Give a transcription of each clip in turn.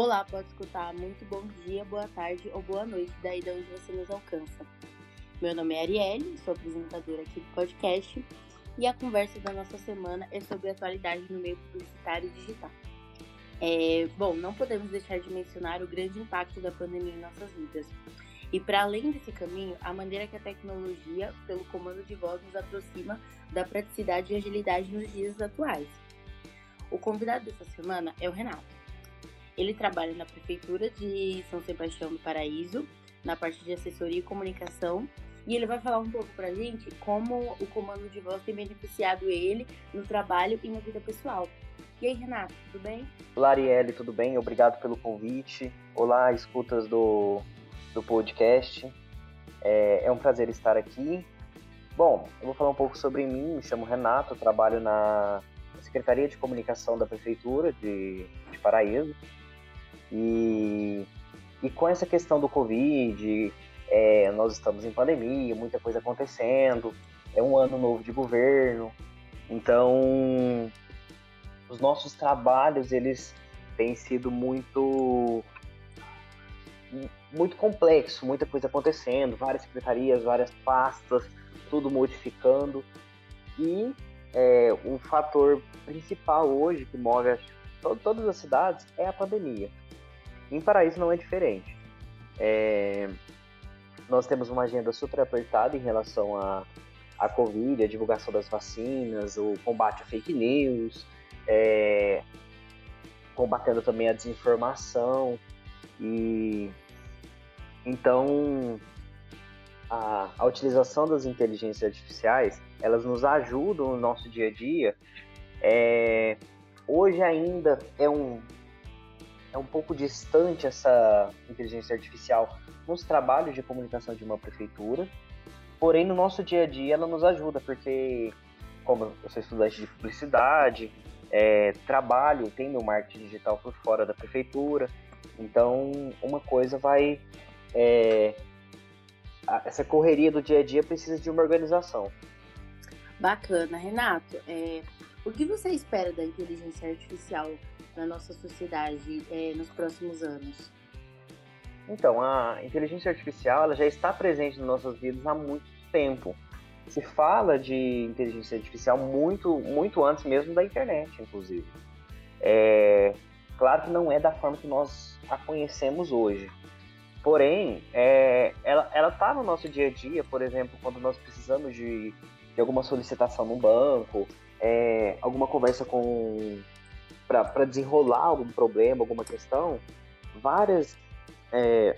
Olá, pode escutar muito bom dia, boa tarde ou boa noite, daí de onde você nos alcança. Meu nome é Arielle, sou apresentadora aqui do podcast e a conversa da nossa semana é sobre atualidade no meio publicitário digital. É, bom, não podemos deixar de mencionar o grande impacto da pandemia em nossas vidas. E para além desse caminho, a maneira que a tecnologia, pelo comando de voz, nos aproxima da praticidade e agilidade nos dias atuais. O convidado dessa semana é o Renato. Ele trabalha na Prefeitura de São Sebastião do Paraíso, na parte de assessoria e comunicação, e ele vai falar um pouco pra gente como o comando de voz tem beneficiado ele no trabalho e na vida pessoal. E aí, Renato, tudo bem? Olá, tudo bem? Obrigado pelo convite. Olá, escutas do, do podcast. É, é um prazer estar aqui. Bom, eu vou falar um pouco sobre mim. Me chamo Renato, trabalho na Secretaria de Comunicação da Prefeitura de, de Paraíso. E, e com essa questão do Covid, é, nós estamos em pandemia, muita coisa acontecendo, é um ano novo de governo, então os nossos trabalhos eles têm sido muito muito complexo, muita coisa acontecendo, várias secretarias, várias pastas, tudo modificando e é, um fator principal hoje que move todas as cidades é a pandemia. Em Paraíso não é diferente. É, nós temos uma agenda super apertada em relação à a, a Covid, a divulgação das vacinas, o combate à fake news, é, combatendo também a desinformação. E então a, a utilização das inteligências artificiais elas nos ajudam no nosso dia a dia. É, hoje ainda é um, é um pouco distante essa inteligência artificial nos trabalhos de comunicação de uma prefeitura, porém no nosso dia a dia ela nos ajuda, porque como eu sou estudante de publicidade, é, trabalho, meu marketing digital por fora da prefeitura, então uma coisa vai. É, essa correria do dia a dia precisa de uma organização. Bacana, Renato. É, o que você espera da inteligência artificial na nossa sociedade é, nos próximos anos? Então, a inteligência artificial ela já está presente nas nossas vidas há muito tempo. Se fala de inteligência artificial muito, muito antes mesmo da internet, inclusive. É, claro que não é da forma que nós a conhecemos hoje. Porém, é, ela está no nosso dia a dia, por exemplo, quando nós precisamos de, de alguma solicitação no banco, é, alguma conversa com para desenrolar algum problema, alguma questão, várias é,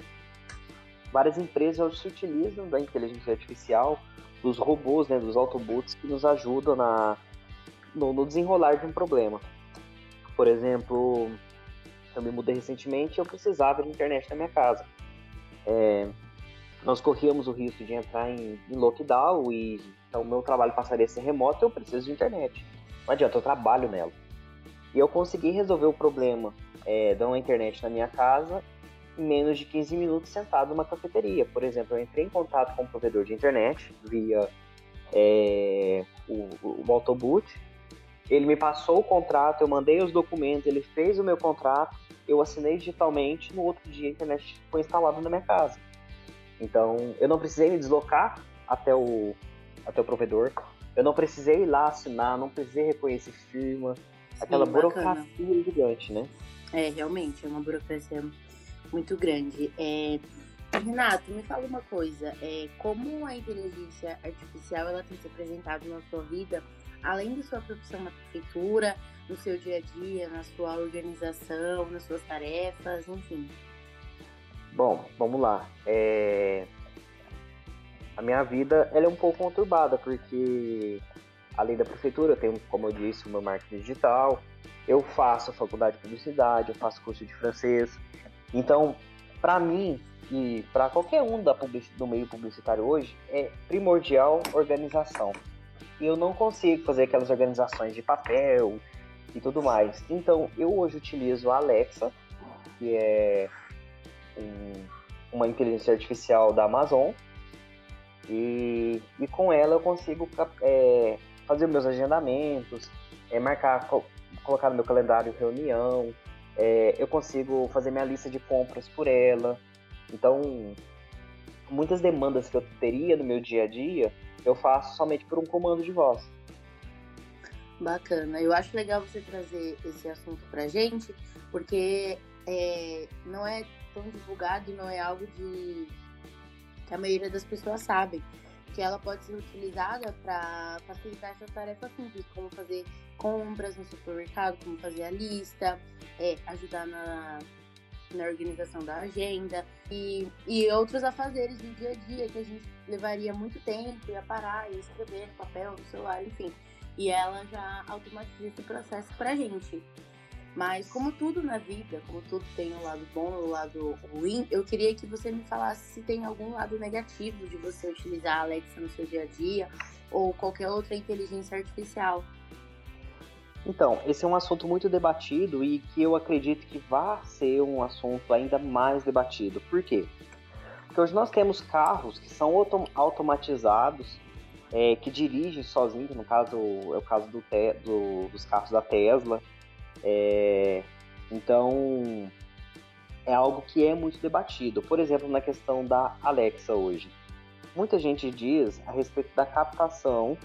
várias empresas se utilizam da inteligência artificial, dos robôs, né, dos Autobots que nos ajudam na, no, no desenrolar de um problema. Por exemplo, eu me mudei recentemente e eu precisava de internet na minha casa. É, nós corríamos o risco de entrar em, em lockdown e então meu trabalho passaria a ser remoto eu preciso de internet. Não adianta, eu trabalho nela. E eu consegui resolver o problema é, uma internet na minha casa em menos de 15 minutos sentado numa cafeteria. Por exemplo, eu entrei em contato com um provedor de internet via é, o, o, o Autoboot. Ele me passou o contrato, eu mandei os documentos, ele fez o meu contrato, eu assinei digitalmente, no outro dia a internet foi instalada na minha casa. Então, eu não precisei me deslocar até o, até o provedor, eu não precisei ir lá assinar, não precisei reconhecer firma, aquela Sim, burocracia gigante, né? É, realmente, é uma burocracia muito grande. É, Renato, me fala uma coisa, é, como a inteligência artificial ela tem se apresentado na sua vida, além da sua profissão na prefeitura, no seu dia a dia, na sua organização, nas suas tarefas, enfim? Bom, vamos lá. É... A minha vida ela é um pouco conturbada, porque além da prefeitura, eu tenho, como eu disse, o meu marketing digital, eu faço faculdade de publicidade, eu faço curso de francês. Então, para mim e para qualquer um da do meio publicitário hoje, é primordial organização. E eu não consigo fazer aquelas organizações de papel e tudo mais. Então, eu hoje utilizo a Alexa, que é um, uma inteligência artificial da Amazon, e, e com ela eu consigo é, fazer meus agendamentos, é, marcar, co colocar no meu calendário reunião, é, eu consigo fazer minha lista de compras por ela. Então, muitas demandas que eu teria no meu dia a dia, eu faço somente por um comando de voz. Bacana. Eu acho legal você trazer esse assunto pra gente, porque é, não é tão divulgado e não é algo de que a maioria das pessoas sabem que ela pode ser utilizada para facilitar essas tarefas simples, como fazer compras no supermercado, como fazer a lista, é, ajudar na, na organização da agenda e, e outros afazeres do dia a dia que a gente levaria muito tempo, ia parar, ia escrever no papel, no celular, enfim. E ela já automatiza esse processo para a gente. Mas como tudo na vida, como tudo tem um lado bom e um lado ruim, eu queria que você me falasse se tem algum lado negativo de você utilizar a Alexa no seu dia a dia ou qualquer outra inteligência artificial. Então, esse é um assunto muito debatido e que eu acredito que vai ser um assunto ainda mais debatido. Por quê? Porque hoje nós temos carros que são autom automatizados, é, que dirigem sozinhos, no caso é o caso do, do, dos carros da Tesla, é, então, é algo que é muito debatido. Por exemplo, na questão da Alexa hoje. Muita gente diz a respeito da captação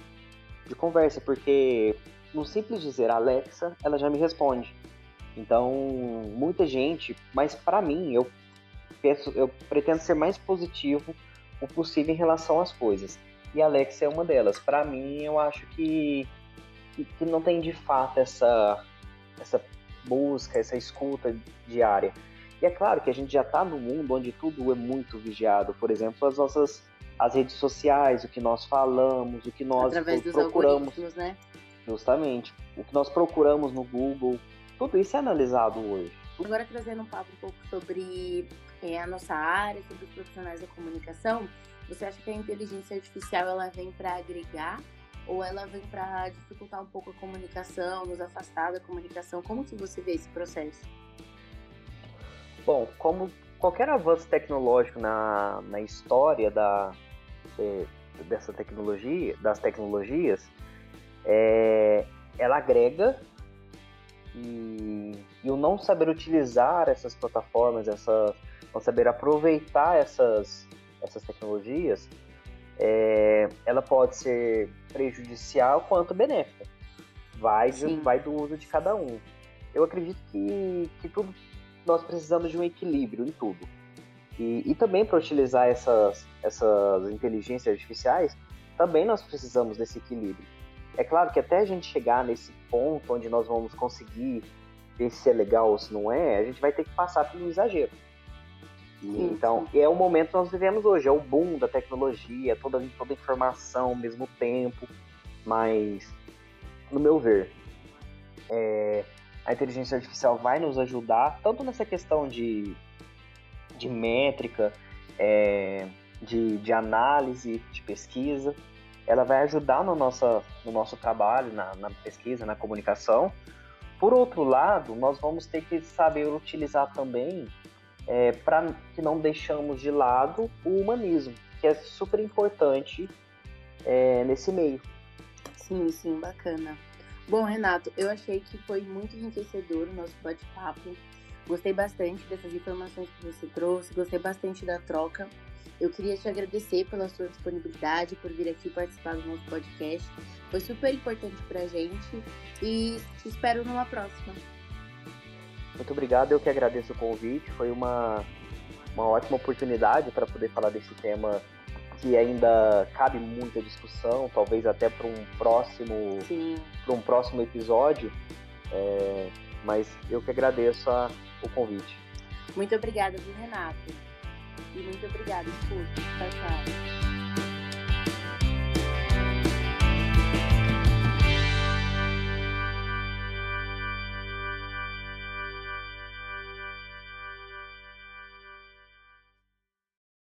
de conversa, porque no simples dizer Alexa, ela já me responde. Então, muita gente, mas para mim, eu penso, eu pretendo ser mais positivo o possível em relação às coisas. E a Alexa é uma delas. Para mim, eu acho que, que, que não tem de fato essa essa busca, essa escuta diária. E é claro que a gente já está num mundo onde tudo é muito vigiado. Por exemplo, as nossas as redes sociais, o que nós falamos, o que nós Através procuramos. Dos né? Justamente. O que nós procuramos no Google. Tudo isso é analisado hoje. Agora trazendo um papo um pouco sobre é, a nossa área, sobre os profissionais da comunicação, você acha que a inteligência artificial ela vem para agregar ou ela vem para dificultar um pouco a comunicação, nos afastar da comunicação? Como que você vê esse processo? Bom, como qualquer avanço tecnológico na, na história da, é, dessa tecnologia, das tecnologias, é, ela agrega e, e o não saber utilizar essas plataformas, essa, não saber aproveitar essas, essas tecnologias, é, ela pode ser prejudicial quanto benéfica. Vai, de, vai do uso de cada um. Eu acredito que, que tudo nós precisamos de um equilíbrio em tudo. E, e também para utilizar essas, essas inteligências artificiais, também nós precisamos desse equilíbrio. É claro que até a gente chegar nesse ponto onde nós vamos conseguir ver se é legal ou se não é, a gente vai ter que passar pelo exagero. Sim, então, sim. é o momento que nós vivemos hoje, é o boom da tecnologia, toda, toda a informação ao mesmo tempo, mas, no meu ver, é, a inteligência artificial vai nos ajudar, tanto nessa questão de, de métrica, é, de, de análise, de pesquisa, ela vai ajudar no, nossa, no nosso trabalho, na, na pesquisa, na comunicação. Por outro lado, nós vamos ter que saber utilizar também é, para que não deixamos de lado o humanismo, que é super importante é, nesse meio. Sim, sim, bacana. Bom, Renato, eu achei que foi muito enriquecedor o nosso bate-papo. Gostei bastante dessas informações que você trouxe, gostei bastante da troca. Eu queria te agradecer pela sua disponibilidade, por vir aqui participar do nosso podcast. Foi super importante pra gente e te espero numa próxima. Muito obrigado, eu que agradeço o convite. Foi uma, uma ótima oportunidade para poder falar desse tema que ainda cabe muita discussão, talvez até para um próximo para um próximo episódio. É, mas eu que agradeço a, o convite. Muito obrigada, Renato. E muito obrigada, escuta. Tchau, tchau.